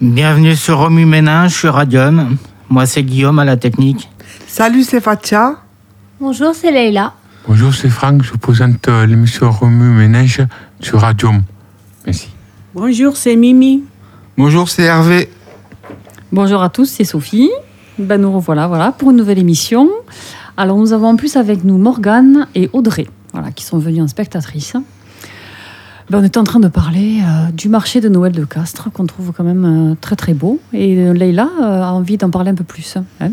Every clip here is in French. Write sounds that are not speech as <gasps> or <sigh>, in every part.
Bienvenue sur Romu Ménage sur Radium. Moi, c'est Guillaume à la technique. Salut, c'est Fatia. Bonjour, c'est Leïla. Bonjour, c'est Franck. Je vous présente euh, l'émission Remue Ménage sur Radium. Merci. Bonjour, c'est Mimi. Bonjour, c'est Hervé. Bonjour à tous, c'est Sophie. Ben, nous revoilà voilà, pour une nouvelle émission. Alors, nous avons en plus avec nous Morgane et Audrey, voilà, qui sont venues en spectatrice. Ben, on était en train de parler euh, du marché de Noël de Castres, qu'on trouve quand même euh, très très beau. Et euh, Leïla euh, a envie d'en parler un peu plus. hein.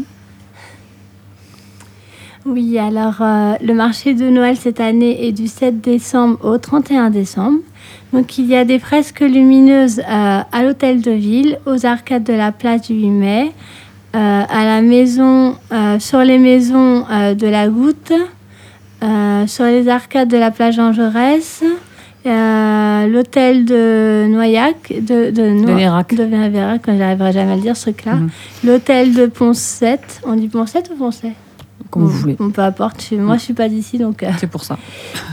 Oui, alors le marché de Noël cette année est du 7 décembre au 31 décembre. Donc il y a des fresques lumineuses à l'hôtel de ville, aux arcades de la place du 8 mai, à la maison, sur les maisons de la Goutte, sur les arcades de la plage Euh, l'hôtel de Noyac, de, de, Noa- De Vérac. de Vérac, quand j'arriverai jamais à le dire ce truc-là, Mhm. l'hôtel de Poncette, on dit Poncette ou Poncet Comme vous voulez. Bon, peu importe, je- moi je suis pas d'ici donc. euh, C'est pour ça.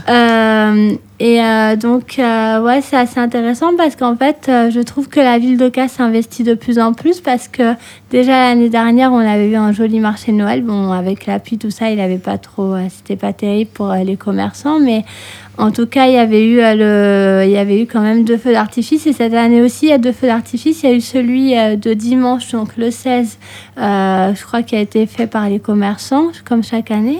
euh, et euh, donc, ouais, c'est assez intéressant parce qu'en fait, je trouve que la ville Casse s'investit de plus en plus parce que déjà l'année dernière, on avait eu un joli marché de Noël. Bon, avec la pluie, tout ça, il avait pas trop, c'était pas terrible pour les commerçants, mais en tout cas, il y avait eu euh, le, il y avait eu quand même deux feux d'artifice et cette année aussi, il y a deux feux d'artifice. Il y a eu celui euh, de dimanche, donc le 16, euh, je crois, qui a été fait par les commerçants, comme chaque année.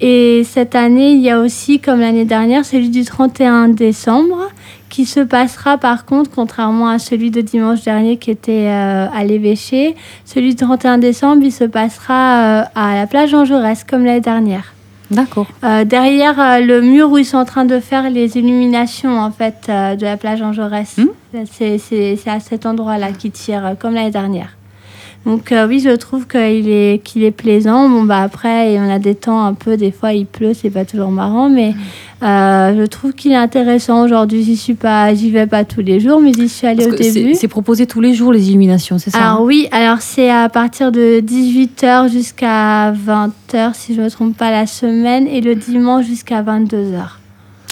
Et cette année, il y a aussi, comme l'année dernière, celui du 31 décembre, qui se passera par contre, contrairement à celui de dimanche dernier qui était à l'évêché, celui du 31 décembre, il se passera à la plage Jean Jaurès, comme l'année dernière. D'accord. Euh, derrière euh, le mur où ils sont en train de faire les illuminations en fait euh, de la plage Jean Jaurès. Hmm. C'est- à cet endroit-là qui tire, euh, comme l'année dernière. Donc euh, oui, je trouve qu'il est, qu'il est plaisant. Bon, bah après, on a des temps un peu, des fois il pleut, c'est pas toujours marrant, mais euh, je trouve qu'il est intéressant. Aujourd'hui, j'y suis pas, j'y vais pas tous les jours, mais j'y suis allée Parce au que début. c'est proposé tous les jours les illuminations, c'est ça Alors hein? oui, alors c'est à partir de 18h jusqu'à 20h, si je ne me trompe pas, la semaine, et le dimanche jusqu'à 22h.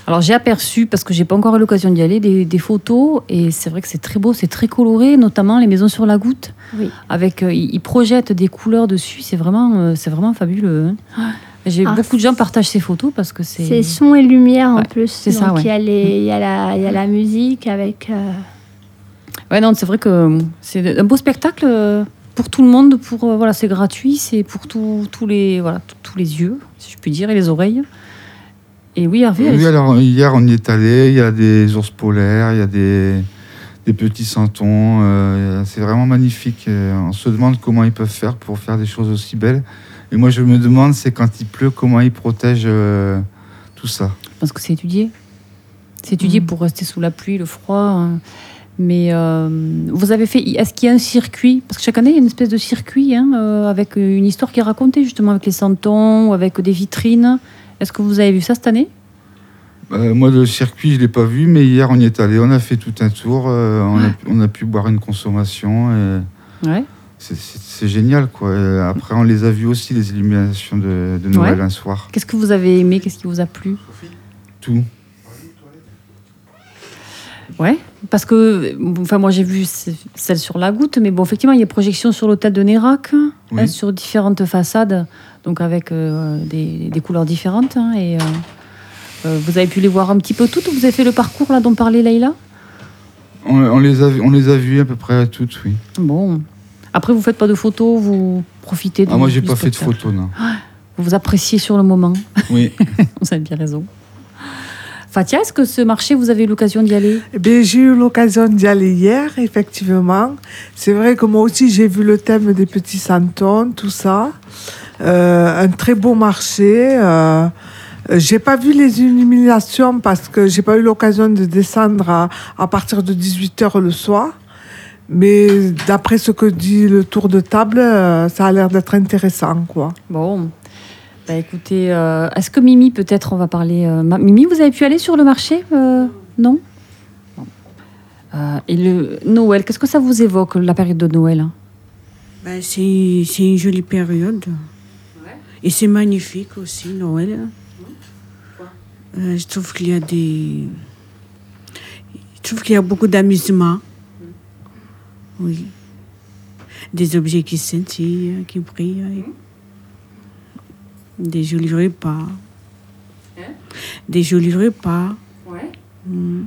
Alors j'ai aperçu, parce que j'ai pas encore eu l'occasion d'y aller, des, des photos et c'est vrai que c'est très beau, c'est très coloré, notamment les maisons sur la goutte. Oui. Avec, euh, ils projettent des couleurs dessus, c'est vraiment, euh, c'est vraiment fabuleux. hein. J'ai Ah, beaucoup de gens partagent ces photos parce que c'est. C'est son et lumière en plus. c'est ça, ouais. il y, a les- il y, a la- y a la musique avec. euh, Ouais, non, c'est vrai que euh, c'est un beau spectacle pour tout le monde. Pour voilà, c'est gratuit, c'est pour tous tous les voilà tous les yeux, si je puis dire, et les oreilles. Et oui, Hervé. Oui, alors hier on y est allé, il y a des ours polaires, il y a des, des petits santons, euh, c'est vraiment magnifique. Euh, On se demande comment ils peuvent faire pour faire des choses aussi belles. Et moi je me demande, c'est quand il pleut, comment ils protègent euh, tout ça. Je pense que c'est étudié. C'est étudié Mm. pour rester sous la pluie, le froid. hein. Mais euh, vous avez fait. Est-ce qu'il y a un circuit? Parce que chaque année, il y a une espèce de circuit hein, euh, avec une histoire qui est racontée justement avec les santons ou avec des vitrines. Est-ce que vous avez vu ça cette année? Euh, moi le circuit je l'ai pas vu, mais hier on y est allé, on a fait tout un tour, euh, on, a, on a pu boire une consommation. Et... Ouais. C'est- génial quoi. Et après on les a vus aussi les illuminations de, de Noël Ouais. un soir. Qu'est-ce que vous avez aimé? Qu'est-ce qui vous a plu? Tout. Ouais. Parce que, enfin, moi j'ai vu celle sur la goutte, mais bon, effectivement, il y a projection sur l'hôtel de Nérac, hein, Oui. sur différentes façades, donc avec euh, des, des couleurs différentes. hein, et euh, euh, vous avez pu les voir un petit peu toutes. Vous avez fait le parcours là dont parlait Leïla? On, on les a, on les a vus à peu près toutes, oui. Bon. Après, vous faites pas de photos, vous profitez de. Ah, moi j'ai pas fait de photos, non. Vous vous appréciez sur le moment. Oui. <laughs> vous avez bien raison. Fatia, est-ce que ce marché, vous avez eu l'occasion d'y aller? Eh j'ai eu l'occasion d'y aller hier, effectivement. C'est vrai que moi aussi, j'ai vu le thème des petits santons, tout ça. Euh, un très beau marché. Euh, euh, j'ai pas vu les illuminations parce que j'ai pas eu l'occasion de descendre à, à partir de 18h le soir. Mais d'après ce que dit le tour de table, euh, ça a l'air d'être intéressant, quoi. Bon. Bah écoutez, euh, est-ce que Mimi, peut-être, on va parler. euh, Ma- Mimi, vous avez pu aller sur le marché euh, Non? Euh, Et le Noël, qu'est-ce que ça vous évoque, la période de Noël hein? Ben, c'est c'est une jolie période. Et c'est magnifique aussi, Noël. Euh, je trouve qu'il y a des. Je trouve qu'il y a beaucoup d'amusement. Oui. Des objets qui scintillent, qui brillent. Des jolis repas. Hein? Des jolis repas. Ouais. Mm.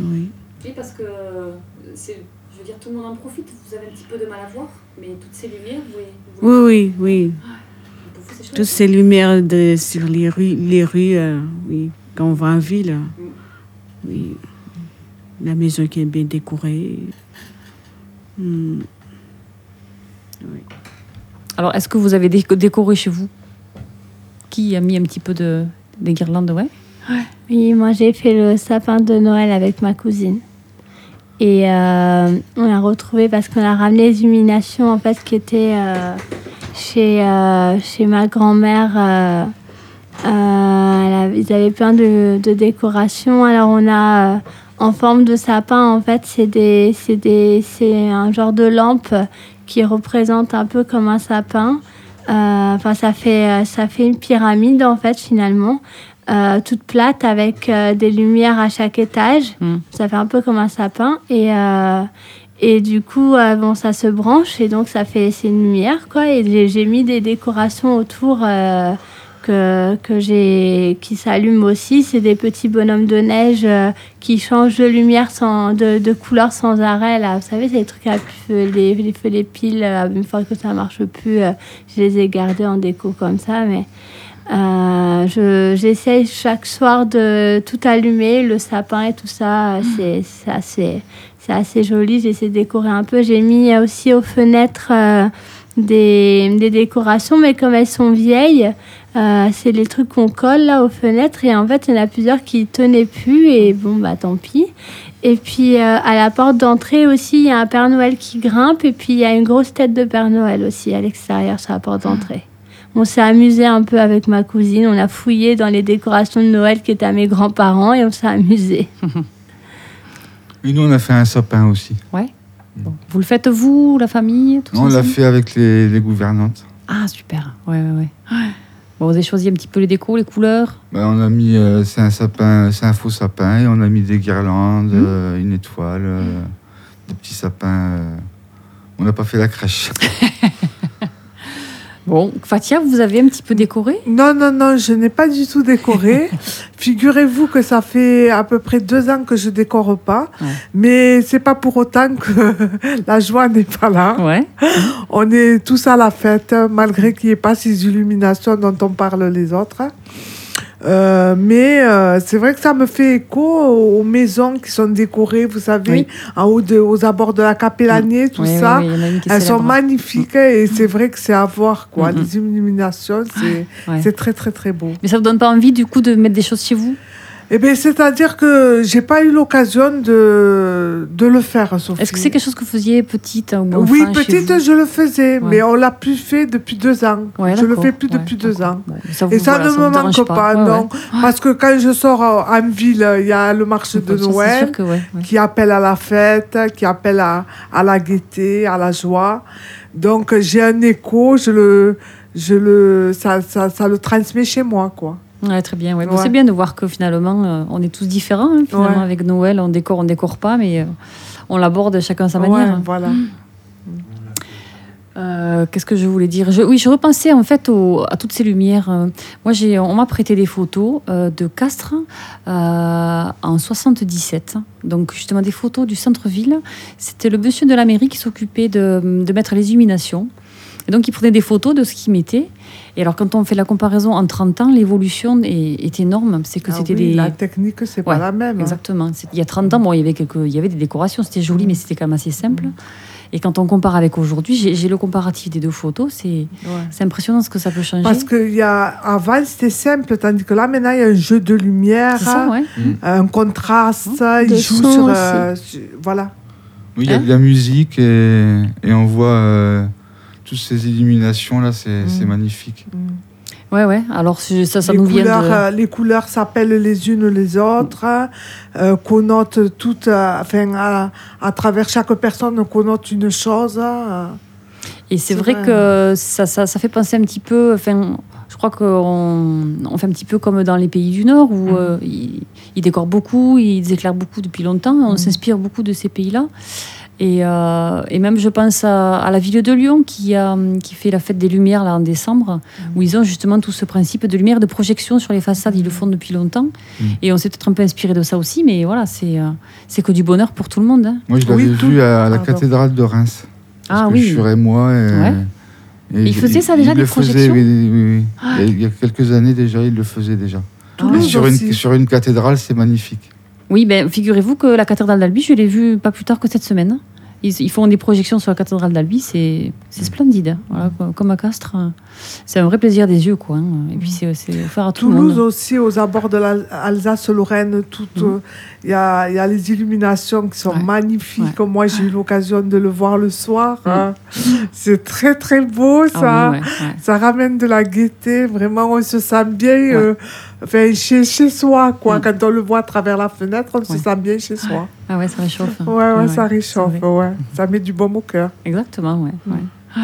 Oui. Oui, parce que c'est, je veux dire, tout le monde en profite. Vous avez un petit peu de mal à voir, mais toutes ces lumières, vous, Oui, oui, oui. vous, c'est chouette. Toutes ces lumières de, sur les rues, les rues euh, oui. Quand on va en ville, oui. La maison qui est bien décorée. Mm. Alors, est-ce que vous avez déco- décoré chez vous Qui a mis un petit peu de des guirlandes, ouais Oui, moi j'ai fait le sapin de Noël avec ma cousine. Et euh, on a retrouvé, parce qu'on a ramené les illuminations en fait qui étaient euh, chez, euh, chez ma grand-mère. ils avaient plein de, de décorations. Alors on a en forme de sapin, en fait, c'est des, des, c'est un genre de lampe qui représente un peu comme un sapin. Euh, Enfin, ça fait, euh, ça fait une pyramide en fait finalement euh, toute plate avec euh, des lumières à chaque étage. Mm. Ça fait un peu comme un sapin. Et, euh, et du coup, bon, ça se branche et donc ça fait c'est une lumière. Quoi. Et j'ai- mis des décorations autour que, que j'ai, qui s'allument aussi. C'est des petits bonhommes de neige euh, qui changent de lumière, sans, de, de couleur sans arrêt. Là. Vous savez, c'est les trucs à les, les les piles. euh, une fois que ça marche plus, euh, je les ai gardés en déco comme ça. Mais je- J'essaye chaque soir de tout allumer, le sapin et tout ça. euh, C'est c'est assez, c'est assez joli. J'essaie de décorer un peu. J'ai mis aussi aux fenêtres des, des décorations, mais comme elles sont vieilles, euh, c'est les trucs qu'on colle là aux fenêtres. Et en fait, il y en a plusieurs qui tenaient plus. Et bon, bah tant pis. Et puis euh, à la porte d'entrée aussi, il y a un Père Noël qui grimpe. Et puis il y a une grosse tête de Père Noël aussi à l'extérieur sur la porte d'entrée. On s'est amusé un peu avec ma cousine. On a fouillé dans les décorations de Noël qui étaient à mes grands-parents et on s'est amusé. <laughs> Et nous, on a fait un sapin aussi. Bon. Vous le faites vous, la famille tous on l'a fait avec les, les gouvernantes. Ah, super. Ouais, ouais, ouais. <gasps> Bon, vous avez choisi un petit peu les décos, les couleurs Ben, on a mis, euh, c'est un sapin, c'est un faux sapin, et on a mis des guirlandes, Mhm. euh, une étoile, euh, des petits sapins. On n'a pas fait la crèche. <laughs> Bon, Fatia, vous avez un petit peu décoré Non, non, non, je n'ai pas du tout décoré. <laughs> Figurez-vous que ça fait à peu près deux ans que je décore pas, Ouais. mais c'est pas pour autant que <laughs> la joie n'est pas là. Ouais. On est tous à la fête, malgré qu'il n'y ait pas ces illuminations dont on parle les autres. Euh, mais euh, c'est vrai que ça me fait écho aux, aux maisons qui sont décorées, vous savez, Oui. en haut de, aux abords de la Capellanier, tout Oui, ça. Elles sont magnifiques et c'est vrai que c'est à voir, quoi. Mhm. Les illuminations, c'est Ouais. c'est très, très, très beau. Mais ça vous donne pas envie, du coup, de mettre des choses chez vous? Eh bien, c'est-à-dire que j'ai pas eu l'occasion de, de le faire, Sophie. Est-ce que c'est quelque chose que vous faisiez petite hein, ou Oui, enfant, chez petite, je le faisais, Ouais. mais on l'a plus fait depuis deux ans. Ouais, je le fais plus Ouais, depuis deux ans. Ça Et ça voilà, ne me manque pas, non. Parce que quand je sors en ville, il y a le marché de Noël que qui appelle à la fête, qui appelle à, à la gaieté, à la joie. Donc j'ai un écho, je le, je le, ça, ça, ça le transmet chez moi, quoi. Ouais, très bien. Ouais. Bon, Ouais. c'est bien de voir que finalement, euh, on est tous différents. hein, finalement, Ouais. avec Noël, on décore, on décore pas, mais euh, on l'aborde chacun à sa manière. Hein. voilà. Euh, Qu'est-ce que je voulais dire? Je, Oui, je repensais en fait au- à toutes ces lumières. Moi, j'ai, on m'a prêté des photos de Castres en 77. Donc, justement, des photos du centre-ville. C'était le monsieur de la mairie qui s'occupait de, de mettre les illuminations. Et donc, il prenait des photos de ce qu'il mettait. Et alors, quand on fait la comparaison en 30 ans, l'évolution est, est énorme. C'est que Ah c'était oui, des. La technique, c'est pas Ouais, la même. hein. Exactement. Il y a 30 ans, bon, il y avait, quelques, il y avait des décorations, c'était joli, Mm. mais c'était quand même assez simple. Et quand on compare avec aujourd'hui, j'ai le comparatif des deux photos, c'est Ouais. c'est impressionnant ce que ça peut changer. Parce que y a, avant, c'était simple, tandis que là, maintenant, il y a un jeu de lumière, ça, ouais. un contraste, De il joue sur... euh, sur- voilà. Oui, il y a Hein de la musique et, et on voit euh, toutes ces illuminations là, c'est Mm. c'est magnifique. Ouais, ouais. Alors, c'est- ça, ça les, nous vient couleurs, de. euh, les couleurs s'appellent les unes les autres, euh, connotent toutes, euh, enfin, à, à travers chaque personne, on connote une chose. euh. Et c'est vrai, vrai. que ça, ça, ça fait penser un petit peu. Enfin, je crois qu'on on fait un petit peu comme dans les pays du Nord où euh, ils, ils décorent beaucoup, ils éclairent beaucoup depuis longtemps. On Mhm. s'inspire beaucoup de ces pays-là. Et, euh, et même, je pense à, à la ville de Lyon qui, a, qui fait la fête des Lumières là, en décembre, où ils ont justement tout ce principe de lumière, de projection sur les façades. Ils le font depuis longtemps. Mm. Et on s'est peut-être un peu inspiré de ça aussi, mais voilà, c'est euh, c'est que du bonheur pour tout le monde. hein. Moi, je l'avais Oui, vu à la cathédrale de Reims. Parce Ah que oui. Je suis moi. Et, Ouais. et Il faisait ça déjà, il des le faisait, projections oui, oui, oui. Il y a- Il y a quelques années déjà, il le faisait déjà. Sur, une, sur une cathédrale, c'est magnifique. Oui, ben, figurez-vous que la cathédrale d'Albi, je l'ai vue pas plus tard que cette semaine. Ils, font des projections sur la cathédrale d'Albi, c'est splendide. Comme à Castres, c'est un vrai plaisir des yeux. Quoi, hein. Et puis c'est offert à tout le Toulouse monde. aussi, aux abords de l'Alsace-Lorraine, tout, Mhm. euh, il y, a, y a les illuminations qui sont Ouais. magnifiques. Moi, j'ai eu l'occasion de le voir le soir. hein. C'est très, très beau, Ah ça. Ça ramène de la gaieté. Vraiment, on se sent bien euh, enfin, chez, chez soi. Quoi. Quand on le voit à travers la fenêtre, on se sent bien chez soi. Ah ouais, ça réchauffe. Ouais, ouais, ça réchauffe. Ouais. Ça met du baume au cœur. Exactement, ouais. ouais.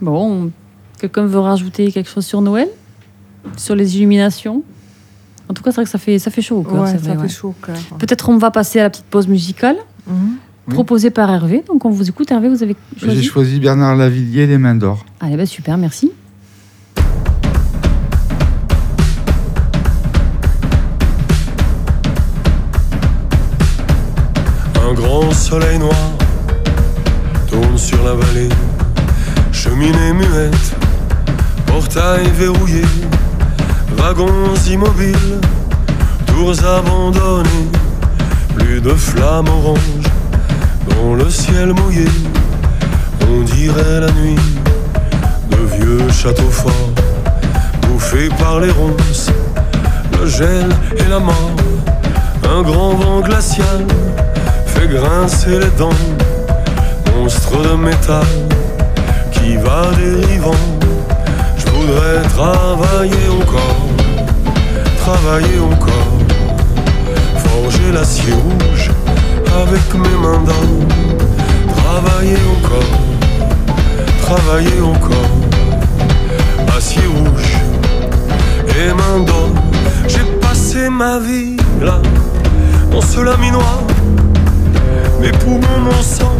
Bon, quelqu'un veut rajouter quelque chose sur Noël Sur les illuminations En tout cas, c'est vrai que ça fait, ça fait chaud au cœur. Ouais, ça vrai, fait ouais. chaud au cœur. Peut-être on va passer à la petite pause musicale Mhm. Oui. proposée par Hervé. Donc on vous écoute. Hervé, vous avez J'ai choisi choisi Bernard Lavillier, Les Mains d'Or. Allez, bah, super, merci. Un grand soleil noir tourne sur la vallée, cheminée muette, portail verrouillé, wagons immobiles, tours abandonnées, plus de flammes oranges dans le ciel mouillé, on dirait la nuit de vieux châteaux forts, bouffés par les ronces, le gel et la mort, un grand vent glacial fait grincer les dents, monstre de métal qui va dérivant. Voudrais travailler encore, travailler encore, forger l'acier rouge avec mes mains d'or, travailler encore, travailler encore, acier rouge et mains d'or. J'ai passé ma vie là, dans ce laminoir mes poumons, mon sang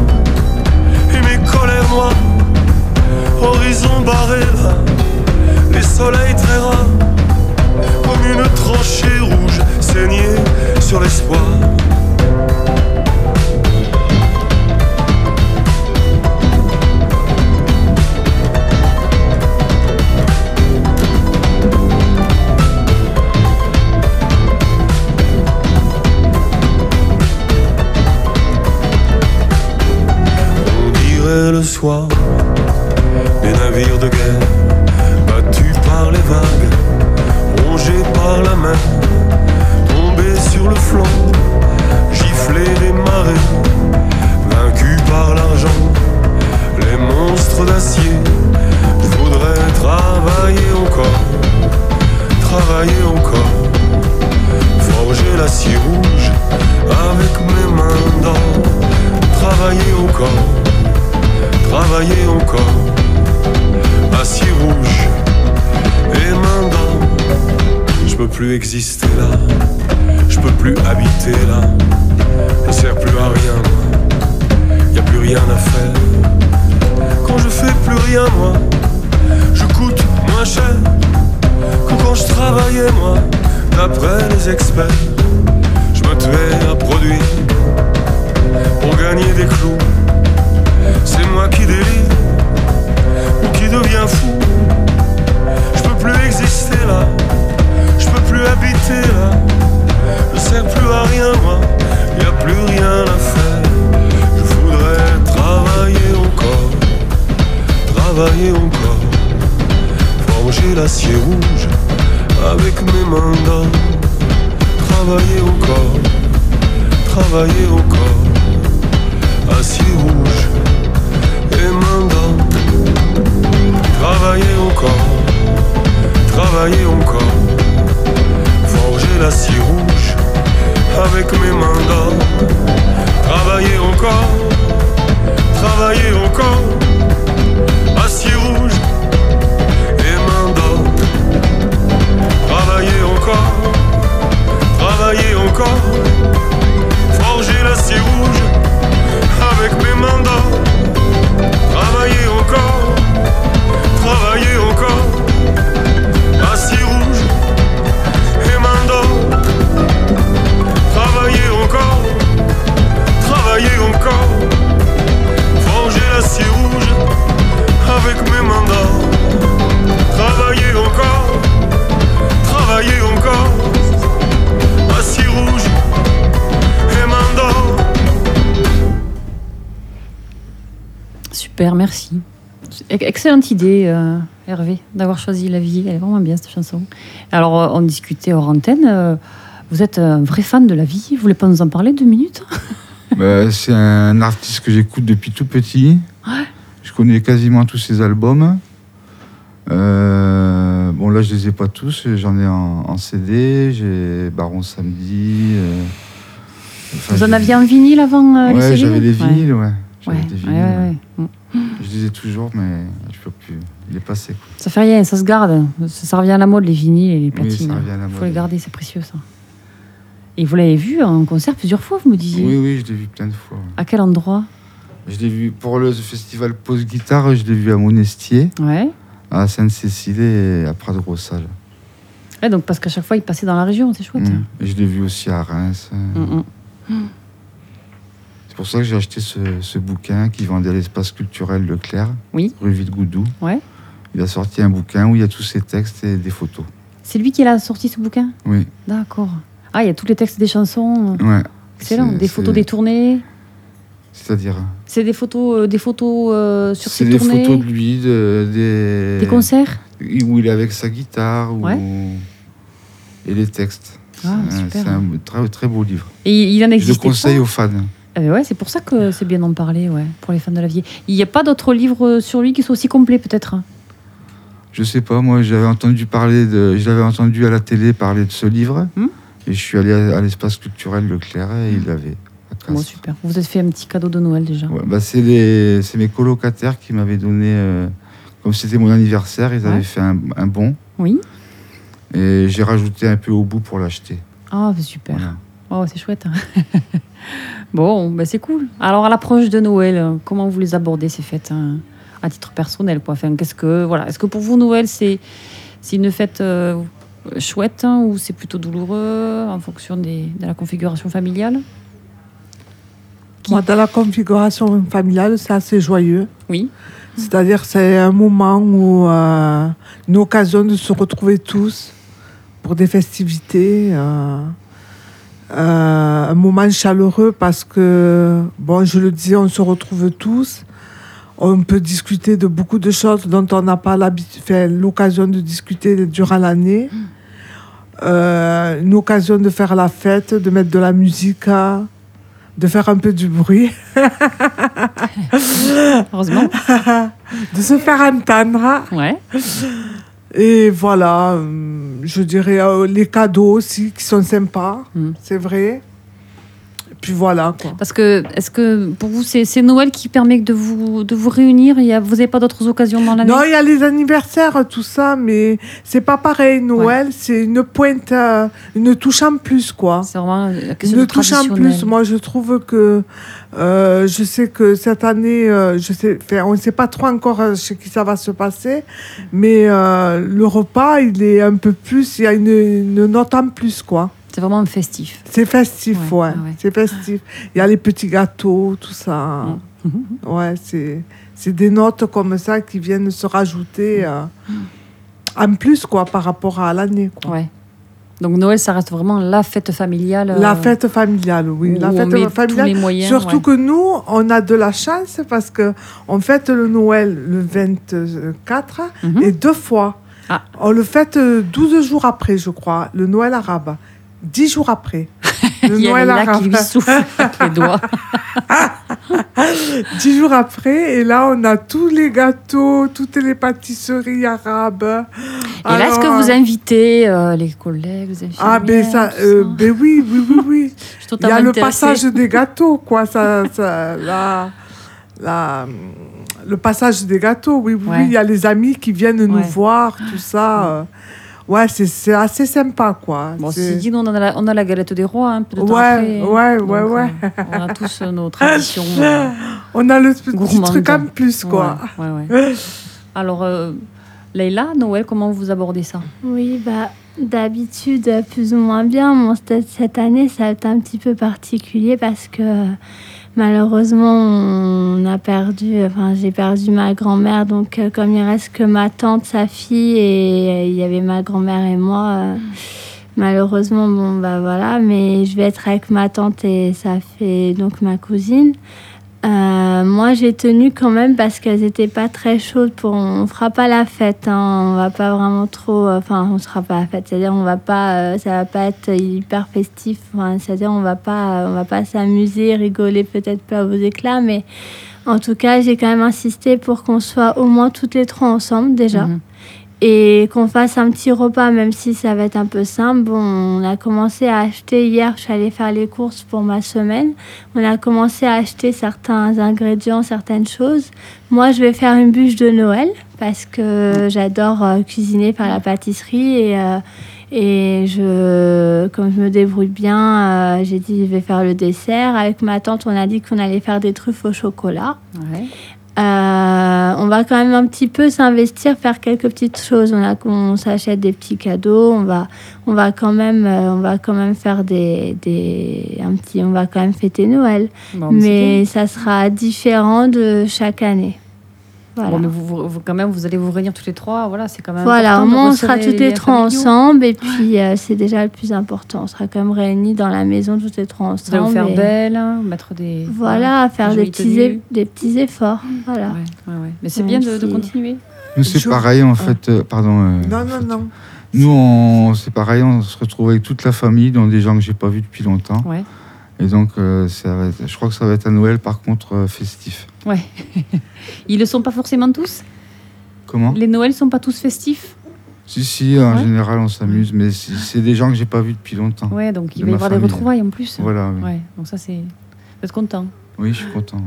travailler merci. Ex- Excellente idée, euh, Hervé, d'avoir choisi La vie. Elle est vraiment bien, cette chanson. Alors, euh, on discutait hors antenne. euh, vous êtes un vrai fan de La vie. Vous voulez pas nous en parler deux minutes? <laughs> Bah, c'est un artiste que j'écoute depuis tout petit. Je connais quasiment tous ses albums. Euh, bon, là, je les ai pas tous. J'en ai en, en CD. J'ai Baron Samedi. euh, enfin, Vous en aviez en vinyle avant euh, les Ouais, CD j'avais Ouais. vinyles, ouais. J'avais Ouais, des ouais, vinyles, ouais, ouais. ouais. Mm. Je les ai toujours, mais je peux plus. Il est passé. quoi. Ça fait rien, ça se garde. Ça, ça revient à la mode, les vinyles et les Oui, platines. ça revient à la Il faut mode. les garder, c'est précieux, ça. Et vous l'avez vu en concert plusieurs fois, vous me disiez Oui, oui, je l'ai vu plein de fois. À quel endroit Je l'ai vu pour le festival Pause Guitare, je l'ai vu à Monestier, Ouais. à Sainte-Cécile et à Prades-Grossal. Ouais, donc parce qu'à chaque fois, il passait dans la région, c'est chouette. Mm. Et je l'ai vu aussi à Reims. Mm, mm. C'est pour ça que j'ai acheté ce, ce bouquin qui vendait à l'espace culturel Leclerc, Oui. rue Villegoudou. Ouais. Il a sorti un bouquin où il y a tous ses textes et des photos. C'est lui qui a sorti ce bouquin? Oui, D'accord. Ah, il y a tous les textes des chansons. ouais. Excellent. C'est- Des photos c'est- des tournées. C'est-à-dire C'est des photos, euh, des photos euh, sur C'est ses des tournées. photos de lui, de- des, Des concerts? où il est avec sa guitare. Ouais. et les textes. Ah, C'est un-. C'est très, très beau livre. Et il en Je le existe. conseille aux fans. Ouais, c'est pour ça que c'est bien d'en parler, ouais, pour les fans de la vie. Il n'y a pas d'autres livres sur lui qui soient aussi complets, peut-être Je sais pas, moi j'avais entendu parler de, je l'avais entendu à la télé parler de ce livre, Hmm? et je suis allé à, à l'espace culturel Leclerc et il l'avait. Bon, super. Vous vous êtes fait un petit cadeau de Noël déjà. Ouais, bah, c'est les, c'est mes colocataires qui m'avaient donné, euh, comme c'était mon anniversaire, ils Ouais. avaient fait un, un bon, Oui. et j'ai rajouté un peu au bout pour l'acheter. Ah, bah, super. Voilà. Oh, c'est chouette. <laughs> bon, bah, c'est cool. Alors, à l'approche de Noël, comment vous les abordez ces fêtes hein, à titre personnel quoi? Enfin, qu'est-ce que voilà, est-ce que pour vous Noël c'est c'est une fête euh, chouette hein, ou c'est plutôt douloureux en fonction des, de la configuration familiale? Moi, dans la configuration familiale, c'est assez joyeux. Oui. C'est-à-dire, c'est un moment où euh, une occasion de se retrouver tous pour des festivités. euh, un moment chaleureux parce que, bon, je le disais, on se retrouve tous. On peut discuter de beaucoup de choses dont on n'a pas l'occasion de discuter durant l'année. Euh, une occasion de faire la fête, de mettre de la musique, de faire un peu du bruit. <laughs> Heureusement. <laughs> de se faire entendre. Ouais. Et voilà, euh, je dirais euh, les cadeaux aussi qui sont sympas, Mm. c'est vrai. Et puis voilà quoi. Parce que est-ce que pour vous c'est Noël qui permet de vous de vous réunir? Il y a, Vous n'avez pas d'autres occasions dans l'année? Non, il y a les anniversaires, tout ça, mais c'est pas pareil. Noël, c'est une pointe, euh, une touche en plus quoi. C'est vraiment la question Une de touche en plus. Moi, je trouve que euh, je sais que cette année, euh, je sais, on ne sait pas trop encore chez qui ça va se passer, mais le repas, il est un peu plus, il y a une, une note en plus, quoi. C'est vraiment festif. C'est festif, Ouais, ouais. ouais, ouais. C'est festif. Il y a les petits gâteaux, tout ça. Ouais, c'est c'est des notes comme ça qui viennent se rajouter euh, en plus, quoi, par rapport à l'année, quoi. Ouais. Donc Noël, ça reste vraiment la fête familiale. La euh, fête familiale, oui. La fête familiale. tous les moyens. Surtout ouais. que nous, on a de la chance parce que on fête le Noël le 24 Mhm. et deux fois. Ah. On le fête euh, 12 jours après, je crois, le Noël arabe. 10 jours après. <laughs> Le Il y a Noël Léla qui lui souffle avec les doigts. <laughs> 10 jours après, et là, on a tous les gâteaux, toutes les pâtisseries arabes. Et là, est-ce que vous invitez euh, les collègues, les Ah, ben, ça, euh, ça ben oui, oui, oui, oui. <laughs> Il y a le passage des gâteaux, quoi. Ça, ça, la, la, le passage des gâteaux, oui, oui. Ouais. oui. Il y a les amis qui viennent nous voir, tout ça. euh. Ouais, c'est c'est assez sympa, quoi. Bon, ceci dit, nous, on a la, on a la galette des rois, un peu de temps Ouais, après. ouais, Donc, ouais, euh, ouais. on a tous euh, nos traditions. <laughs> euh, On a le petit truc en plus, quoi. Ouais, ouais, ouais. <laughs> Alors, euh, Leïla, Noël, comment vous abordez ça? Oui, bah, d'habitude, plus ou moins bien. Bon, cette cette année, ça a été un petit peu particulier parce que euh, malheureusement, on a perdu, enfin, j'ai perdu ma grand-mère. Donc, euh, comme il reste que ma tante, sa fille, et euh, il y avait ma grand-mère et moi, euh, malheureusement, bon, bah voilà. Mais je vais être avec ma tante et ça fait donc ma cousine. Euh, moi, j'ai tenu quand même parce qu'elles étaient pas très chaudes pour. On fera pas la fête, hein, on va pas vraiment trop. Enfin, on sera pas la fête, c'est-à-dire on va pas, euh, ça va pas être hyper festif. Enfin, c'est-à-dire on va pas, on va pas s'amuser, rigoler peut-être pas aux éclats, mais en tout cas j'ai quand même insisté pour qu'on soit au moins toutes les trois ensemble déjà. Mhm. Et qu'on fasse un petit repas, même si ça va être un peu simple. Bon, on a commencé à acheter hier, je suis allée faire les courses pour ma semaine. On a commencé à acheter certains ingrédients, certaines choses. Moi, je vais faire une bûche de Noël parce que j'adore euh, cuisiner par la pâtisserie et, euh, et je, comme je me débrouille bien, euh, j'ai dit je vais faire le dessert. Avec ma tante, on a dit qu'on allait faire des truffes au chocolat. Euh, on va quand même un petit peu s'investir, faire quelques petites choses. On, a, on s'achète des petits cadeaux. On va, on va quand même, euh, on va quand même faire des, des, un petit, on va quand même fêter Noël. Bon, c'est mais ça sera différent de chaque année. Voilà. Bon, mais vous, vous- vous- quand même, vous allez vous réunir tous les trois. Voilà, c'est quand même. Voilà, au moins on sera toutes les les trois ensemble et puis euh, c'est déjà le plus important. On sera quand même réunis dans la maison toutes les trois Vous allez ensemble. vous faire et belle, hein, mettre des. Voilà, faire des des petits, e- des petits efforts. Voilà. Ouais, ouais, ouais. Mais c'est bien de, de continuer. Nous, c'est pareil, en fait. euh, pardon. euh, Non, non, non. Nous, on- c'est pareil, on se retrouve avec toute la famille, dans des gens que j'ai pas vus depuis longtemps. Ouais. Et donc, euh, ça va être- je crois que ça va être à Noël, par contre, euh, festif. Ouais. <laughs> Ils le sont pas forcément tous? Comment? Les Noëls sont pas tous festifs? Si, si, en Ouais. général, on s'amuse, mais c'est des gens que j'ai pas vus depuis longtemps. Ouais, donc il va y avoir des retrouvailles en plus. Voilà, oui. Ouais, donc ça c'est. Vous êtes content. Oui, je suis content.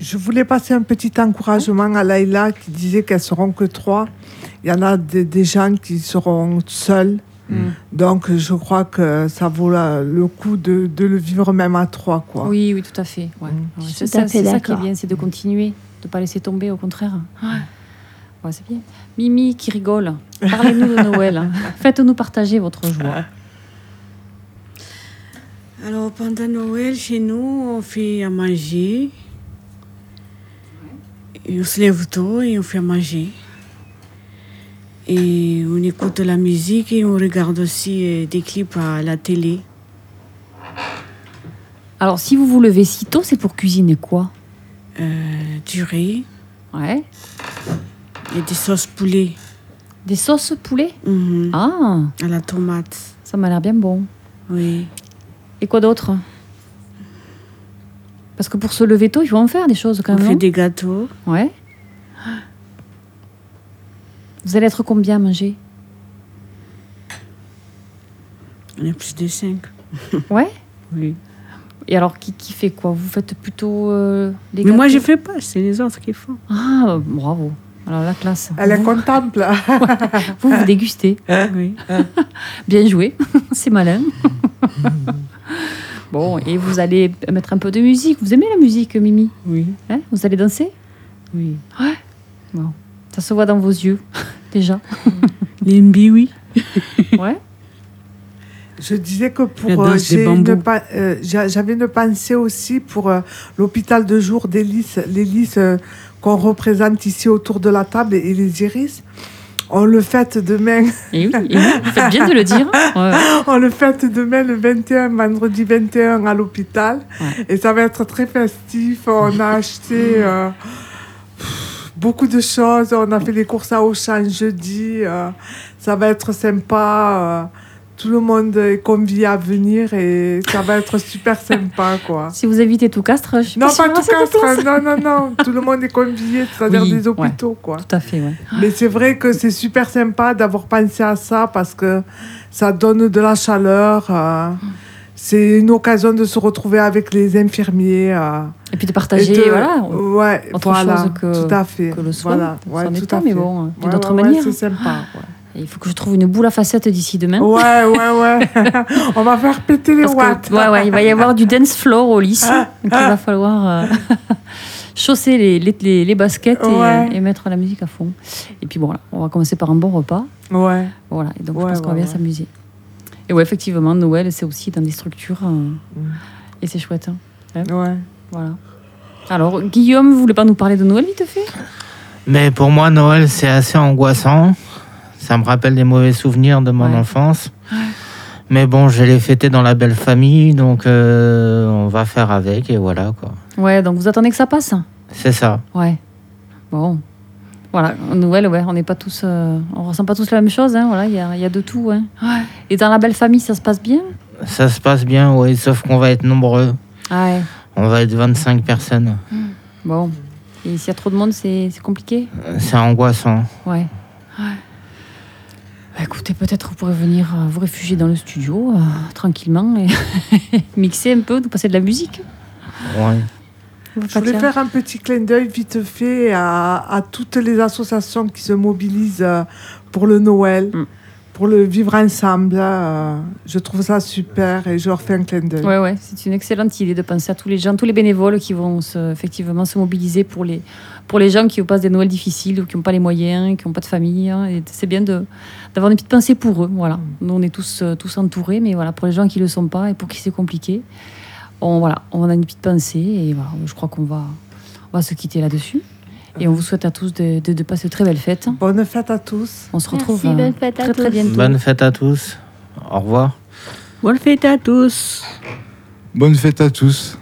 Je voulais passer un petit encouragement à Laïla qui disait qu'elles seront que trois. Il y en a des, des gens qui seront seuls. Mm. Donc, je crois que ça vaut la- le coup de, de le vivre même à trois. Quoi. Oui, oui, tout à fait. Ouais. Mm. C'est tout à ça, ça qui est bien, c'est de continuer, de pas laisser tomber, au contraire. Ouais, Ouais, c'est bien. Mimi qui rigole. Parlez-nous de Noël. <laughs> Faites-nous partager votre joie. Alors, pendant Noël, chez nous, on fait à manger. Et on se lève tôt et on fait à manger. Et on écoute la musique et on regarde aussi euh, des clips à la télé. Alors, si vous vous levez si tôt, c'est pour cuisiner quoi? Euh, du riz Ouais. et des sauces poulet Des sauces poulet Mhm. Ah, à la tomate. ça m'a l'air bien bon. Oui. Et quoi d'autre? Parce que pour se lever tôt, il faut en faire des choses quand On même. fait non? des gâteaux. Ouais. Vous allez être combien à manger On est plus de cinq. <laughs> Ouais. Oui. Et alors, qui, qui fait quoi? Vous faites plutôt euh, les Mais moi, je fais pas, c'est les autres qui font. Ah, bravo. Alors, la classe. Elle est vous, contemple. <laughs> vous, vous dégustez. <laughs> Oui. Bien joué. C'est malin. bon, et vous allez mettre un peu de musique. Vous aimez la musique, Mimi? Oui. Hein? Vous allez danser? Oui. Bon. Ça se voit dans vos yeux, <laughs> déjà. Limbi, oui. <laughs> Ouais. Je disais que pour euh, des une euh, j'a- j'avais une pensée aussi pour euh, l'hôpital de jour d'Hélice, l'Hélice euh, qu'on représente ici autour de la table et, et les iris. On le fête demain, Et oui, et oui, vous faites bien de le dire. <laughs> Ouais, on le fête demain le 21, vendredi 21 à l'hôpital. Ouais. Et ça va être très festif. On a acheté euh, beaucoup de choses. On a fait les courses à Auchan jeudi. euh, ça va être sympa. euh, tout le monde est convié à venir et ça va être super sympa, <laughs> quoi. Si vous évitez tout castre, je suis Non, pas pas à tout cette place. castre. Non, non, non. Tout le monde est convié, c'est-à-dire Oui, des ouais. hôpitaux, quoi. Tout à fait, ouais. Mais c'est vrai que c'est super sympa d'avoir pensé à ça parce que ça donne de la chaleur. euh, c'est une occasion de se retrouver avec les infirmiers. euh, Et puis de partager, de- voilà, ouais, autre voilà, chose que- tout à fait. que le soin. Voilà, ouais, tout à mais bon, d'une Ouais, autre ouais, ouais, manière. c'est sympa. Il faut que je trouve une boule à facettes d'ici demain. Ouais, ouais, ouais. <laughs> On va faire péter les Parce watts. que, ouais, ouais, il va y avoir du dance floor au lycée. Ah, donc il va falloir euh, <laughs> chausser les, les, les- les baskets et, Ouais. et mettre la musique à fond. Et puis bon, voilà, on va commencer par un bon repas. Ouais. Voilà, et donc je pense qu'on va bien s'amuser. Et ouais, effectivement, Noël, c'est aussi dans des structures. euh. Et c'est chouette. hein. Ouais. Voilà. Alors, Guillaume, vous voulez pas nous parler de Noël vite fait? Mais pour moi, Noël, c'est assez angoissant. Ça me rappelle des mauvais souvenirs de mon Ouais. enfance. Mais bon, je l'ai fêté dans la belle famille, donc euh, on va faire avec et voilà quoi. Ouais, donc vous attendez que ça passe? C'est ça. Ouais. Bon. Voilà, Noël, ouais, on n'est pas tous, euh, on ressent pas tous la même chose, hein, voilà, il y a, il y a de tout, hein. Et dans la belle famille, ça se passe bien? Ça se passe bien, oui, sauf qu'on va être nombreux. Ah ouais. On va être 25 personnes. Bon. Et s'il y a trop de monde, c'est compliqué? C'est angoissant. Ouais. Ouais. Bah, écoutez, peut-être vous pourrez venir euh, vous réfugier dans le studio euh, tranquillement et <laughs> mixer un peu, nous passer de la musique. Ouais. Je voulais faire un petit clin d'œil vite fait à, à toutes les associations qui se mobilisent euh, pour le Noël, Mm. pour le vivre ensemble. euh, Je trouve ça super et je leur fais un clin d'œil. Ouais, ouais, c'est une excellente idée de penser à tous les gens, tous les bénévoles qui vont se, effectivement se mobiliser pour les, pour les gens qui passent des Noëls difficiles ou qui n'ont pas les moyens, qui n'ont pas de famille. hein. Et c'est bien d'avoir une petite pensée pour eux. Voilà. Nous, on est tous, euh, tous entourés, mais voilà, pour les gens qui ne le sont pas et pour qui c'est compliqué, on, voilà, on a une petite pensée et voilà, je crois qu'on va, on va se quitter là-dessus. Et on vous souhaite à tous de, de, de passer de très belles fêtes. Bonne fête à tous. On se retrouve Merci, euh, bonne fête à très très tous. bientôt. Bonne fête à tous. Au revoir. Bonne fête à tous. Bonne fête à tous.